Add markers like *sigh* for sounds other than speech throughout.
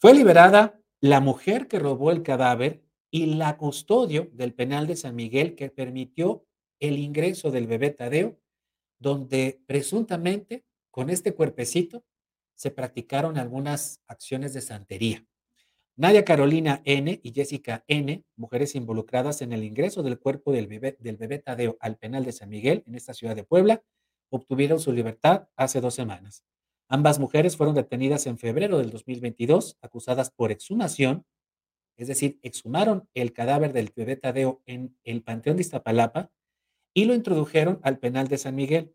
Fue liberada la mujer que robó el cadáver y la custodio del penal de San Miguel que permitió el ingreso del bebé Tadeo, donde presuntamente con este cuerpecito se practicaron algunas acciones de santería. Nadia Carolina N. y Jessica N., mujeres involucradas en el ingreso del cuerpo del bebé, del bebé Tadeo al penal de San Miguel en esta ciudad de Puebla, obtuvieron su libertad hace dos semanas. Ambas mujeres fueron detenidas en febrero del 2022, acusadas por exhumación, es decir, exhumaron el cadáver del bebé Tadeo en el Panteón de Iztapalapa y lo introdujeron al penal de San Miguel.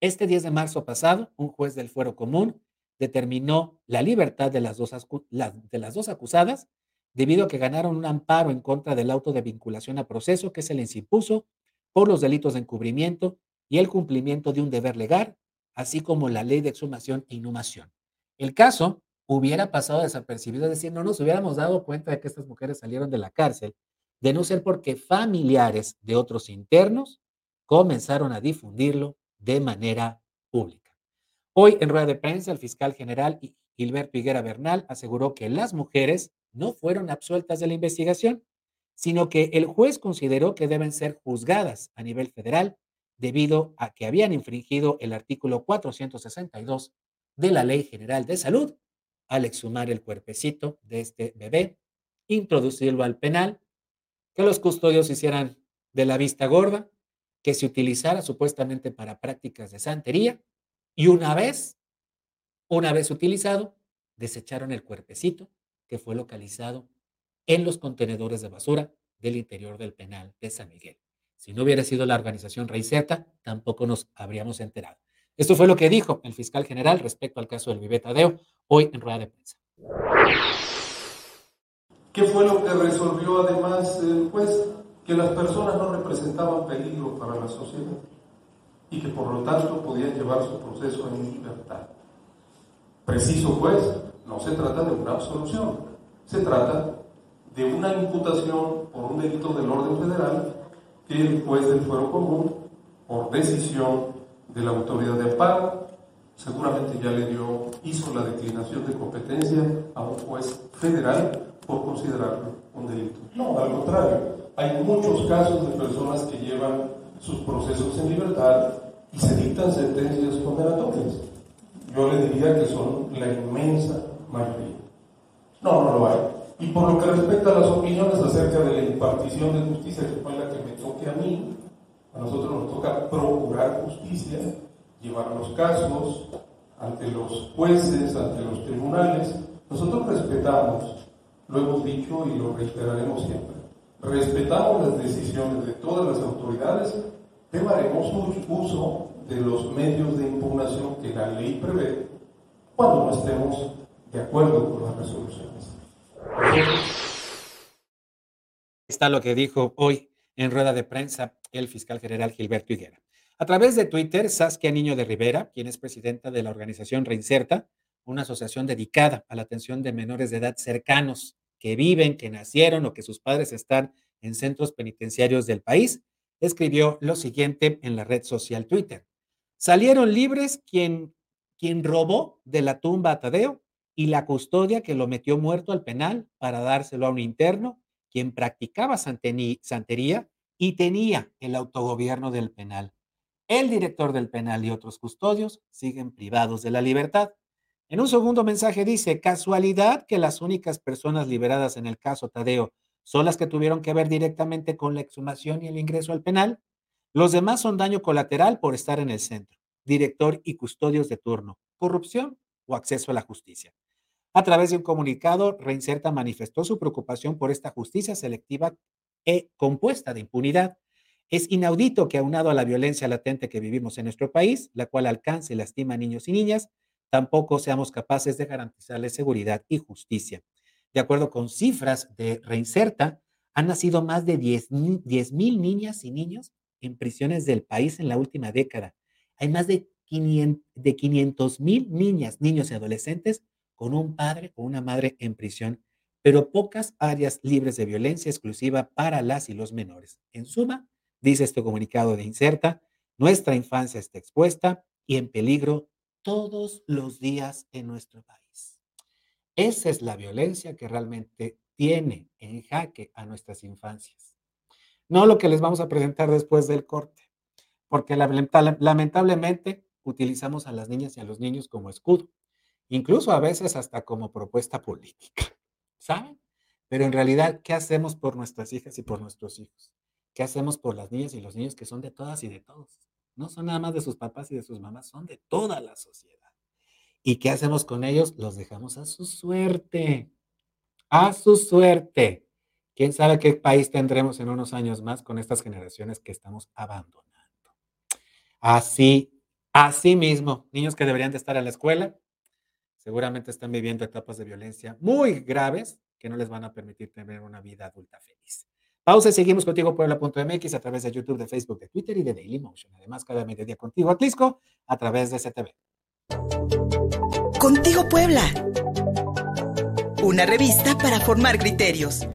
Este 10 de marzo pasado, un juez del fuero común determinó la libertad de las dos, de las dos acusadas debido a que ganaron un amparo en contra del auto de vinculación a proceso que se les impuso por los delitos de encubrimiento y el cumplimiento de un deber legal así como la ley de exhumación e inhumación. El caso hubiera pasado desapercibido, es decir, no nos hubiéramos dado cuenta de que estas mujeres salieron de la cárcel, de no ser porque familiares de otros internos comenzaron a difundirlo de manera pública. Hoy, en rueda de prensa, el fiscal general Gilberto Higuera Bernal aseguró que las mujeres no fueron absueltas de la investigación, sino que el juez consideró que deben ser juzgadas a nivel federal debido a que habían infringido el artículo 462 de la Ley General de Salud al exhumar el cuerpecito de este bebé, introducirlo al penal, que los custodios hicieran de la vista gorda, que se utilizara supuestamente para prácticas de santería y una vez, una vez utilizado, desecharon el cuerpecito que fue localizado en los contenedores de basura del interior del penal de San Miguel. Si no hubiera sido la organización Z, tampoco nos habríamos enterado. Esto fue lo que dijo el fiscal general respecto al caso del Vive Tadeo hoy en rueda de prensa. ¿Qué fue lo que resolvió además el juez? Que las personas no representaban peligro para la sociedad y que por lo tanto podían llevar su proceso en libertad. Preciso juez, no se trata de una absolución, se trata de una imputación por un delito del orden federal que el juez del fuero común, por decisión de la autoridad de amparo, seguramente ya le dio, hizo la declinación de competencia a un juez federal por considerarlo un delito. No, al contrario, hay muchos casos de personas que llevan sus procesos en libertad y se dictan sentencias condenatorias. Yo le diría que son la inmensa mayoría. No, no lo hay. Y por lo que respecta a las opiniones acerca de la impartición de justicia, que fue la que me toque a mí, a nosotros nos toca procurar justicia, llevar los casos ante los jueces, ante los tribunales. Nosotros respetamos, lo hemos dicho y lo reiteraremos siempre, respetamos las decisiones de todas las autoridades, pero haremos uso de los medios de impugnación que la ley prevé cuando no estemos de acuerdo con las resoluciones. Está lo que dijo hoy en rueda de prensa el fiscal general Gilberto Higuera. A través de Twitter, Saskia Niño de Rivera, quien es presidenta de la organización Reinserta, una asociación dedicada a la atención de menores de edad cercanos que viven, que nacieron o que sus padres están en centros penitenciarios del país, escribió lo siguiente en la red social Twitter. Salieron libres quien, quien robó de la tumba a Tadeo y la custodia que lo metió muerto al penal para dárselo a un interno, quien practicaba santería y tenía el autogobierno del penal. El director del penal y otros custodios siguen privados de la libertad. En un segundo mensaje dice, casualidad que las únicas personas liberadas en el caso Tadeo son las que tuvieron que ver directamente con la exhumación y el ingreso al penal. Los demás son daño colateral por estar en el centro, director y custodios de turno, corrupción o acceso a la justicia. A través de un comunicado, Reinserta manifestó su preocupación por esta justicia selectiva e compuesta de impunidad. Es inaudito que aunado a la violencia latente que vivimos en nuestro país, la cual alcance y lastima a niños y niñas, tampoco seamos capaces de garantizarles seguridad y justicia. De acuerdo con cifras de Reinserta, han nacido más de 10 mil niñas y niños en prisiones del país en la última década. Hay más de 500 mil niñas, niños y adolescentes con un padre o una madre en prisión, pero pocas áreas libres de violencia exclusiva para las y los menores. En suma, dice este comunicado de Inserta, nuestra infancia está expuesta y en peligro todos los días en nuestro país. Esa es la violencia que realmente tiene en jaque a nuestras infancias. No lo que les vamos a presentar después del corte, porque lamentablemente utilizamos a las niñas y a los niños como escudo, incluso a veces hasta como propuesta política, *laughs* ¿saben? Pero en realidad, ¿qué hacemos por nuestras hijas y por nuestros hijos? ¿Qué hacemos por las niñas y los niños que son de todas y de todos? No son nada más de sus papás y de sus mamás, son de toda la sociedad. ¿Y qué hacemos con ellos? Los dejamos a su suerte. A su suerte. ¿Quién sabe qué país tendremos en unos años más con estas generaciones que estamos abandonando? Así, así mismo, niños que deberían de estar en la escuela, seguramente están viviendo etapas de violencia muy graves que no les van a permitir tener una vida adulta feliz. Pausa y seguimos contigo Puebla.mx a través de YouTube, de Facebook, de Twitter y de Dailymotion. Además, cada mediodía contigo Atlisco a través de CTV. Contigo Puebla. Una revista para formar criterios.